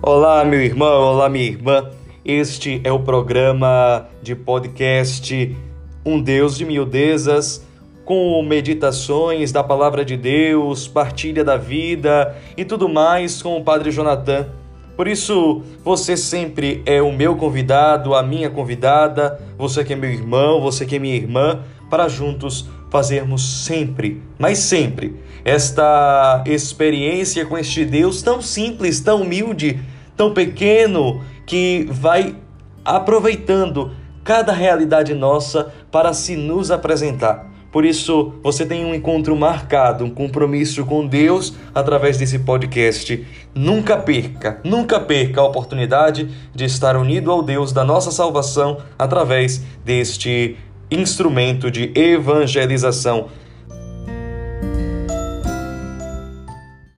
Olá, meu irmão, olá, minha irmã. Este é o programa de podcast Um Deus de Miudezas, com meditações da palavra de Deus, partilha da vida e tudo mais com o Padre Jonathan. Por isso, você sempre é o meu convidado, a minha convidada, você que é meu irmão, você que é minha irmã, para juntos fazermos sempre, mas sempre, esta experiência com este Deus tão simples, tão humilde, tão pequeno, que vai aproveitando cada realidade nossa para se nos apresentar. Por isso, você tem um encontro marcado, um compromisso com Deus através desse podcast. Nunca perca, nunca perca a oportunidade de estar unido ao Deus da nossa salvação através deste instrumento de evangelização